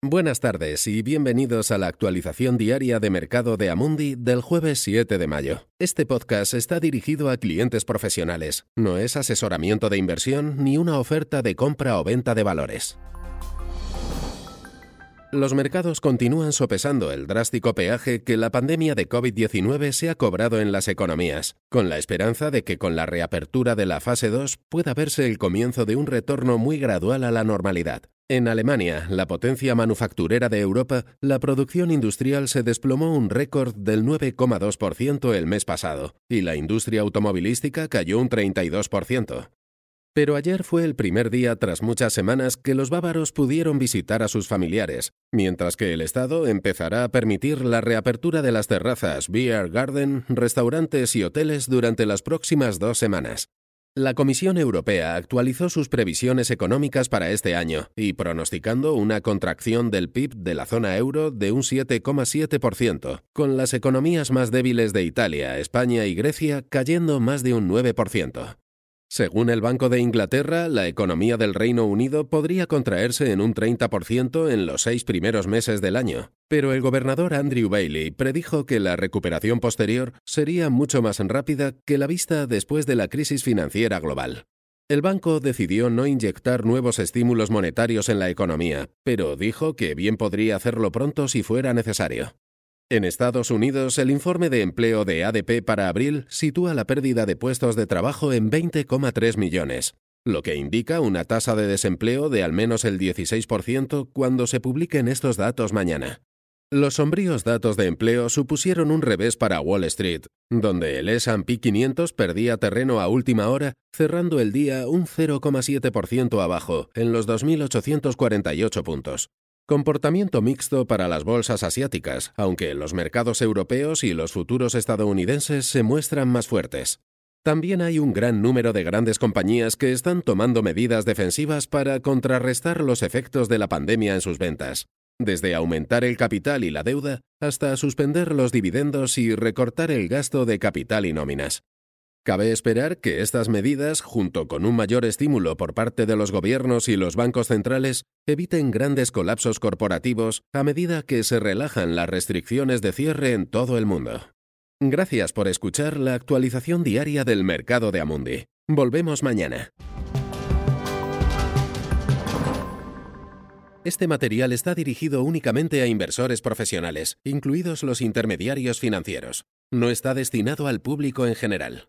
Buenas tardes y bienvenidos a la actualización diaria de mercado de Amundi del jueves 7 de mayo. Este podcast está dirigido a clientes profesionales, no es asesoramiento de inversión ni una oferta de compra o venta de valores. Los mercados continúan sopesando el drástico peaje que la pandemia de COVID-19 se ha cobrado en las economías, con la esperanza de que con la reapertura de la fase 2 pueda verse el comienzo de un retorno muy gradual a la normalidad. En Alemania, la potencia manufacturera de Europa, la producción industrial se desplomó un récord del 9,2% el mes pasado, y la industria automovilística cayó un 32%. Pero ayer fue el primer día tras muchas semanas que los bávaros pudieron visitar a sus familiares, mientras que el Estado empezará a permitir la reapertura de las terrazas, beer garden, restaurantes y hoteles durante las próximas dos semanas. La Comisión Europea actualizó sus previsiones económicas para este año y pronosticando una contracción del PIB de la zona euro de un 7,7%, con las economías más débiles de Italia, España y Grecia cayendo más de un 9%. Según el Banco de Inglaterra, la economía del Reino Unido podría contraerse en un 30% en los seis primeros meses del año, pero el gobernador Andrew Bailey predijo que la recuperación posterior sería mucho más rápida que la vista después de la crisis financiera global. El banco decidió no inyectar nuevos estímulos monetarios en la economía, pero dijo que bien podría hacerlo pronto si fuera necesario. En Estados Unidos, el informe de empleo de ADP para abril sitúa la pérdida de puestos de trabajo en 20,3 millones, lo que indica una tasa de desempleo de al menos el 16% cuando se publiquen estos datos mañana. Los sombríos datos de empleo supusieron un revés para Wall Street, donde el S&P 500 perdía terreno a última hora, cerrando el día un 0,7% abajo, en los 2.848 puntos. Comportamiento mixto para las bolsas asiáticas, aunque los mercados europeos y los futuros estadounidenses se muestran más fuertes. También hay un gran número de grandes compañías que están tomando medidas defensivas para contrarrestar los efectos de la pandemia en sus ventas, desde aumentar el capital y la deuda hasta suspender los dividendos y recortar el gasto de capital y nóminas. Cabe esperar que estas medidas, junto con un mayor estímulo por parte de los gobiernos y los bancos centrales, eviten grandes colapsos corporativos a medida que se relajan las restricciones de cierre en todo el mundo. Gracias por escuchar la actualización diaria del mercado de Amundi. Volvemos mañana. Este material está dirigido únicamente a inversores profesionales, incluidos los intermediarios financieros. No está destinado al público en general.